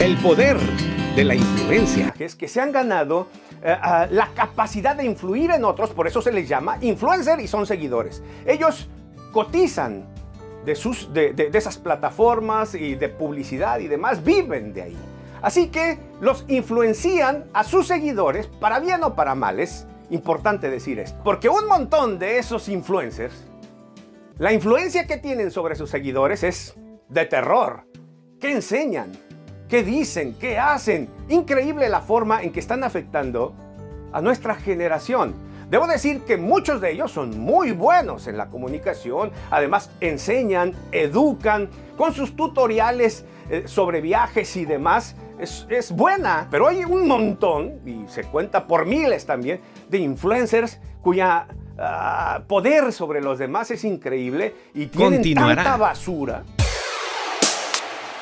El poder de la influencia. Es que se han ganado eh, la capacidad de influir en otros, por eso se les llama influencer y son seguidores. Ellos cotizan de, sus, de esas plataformas y de publicidad y demás, viven de ahí. Así que los influencian a sus seguidores, para bien o para mal. Es importante decir esto. Porque un montón de esos influencers, la influencia que tienen sobre sus seguidores es de terror. ¿Qué enseñan? ¿Qué dicen? ¿Qué hacen? Increíble la forma en que están afectando a nuestra generación. Debo decir que muchos de ellos son muy buenos en la comunicación, además enseñan, educan, con sus tutoriales eh, sobre viajes y demás, es, buena, pero hay un montón, y se cuenta por miles también, de influencers cuya ah, poder sobre los demás es increíble y tienen tanta basura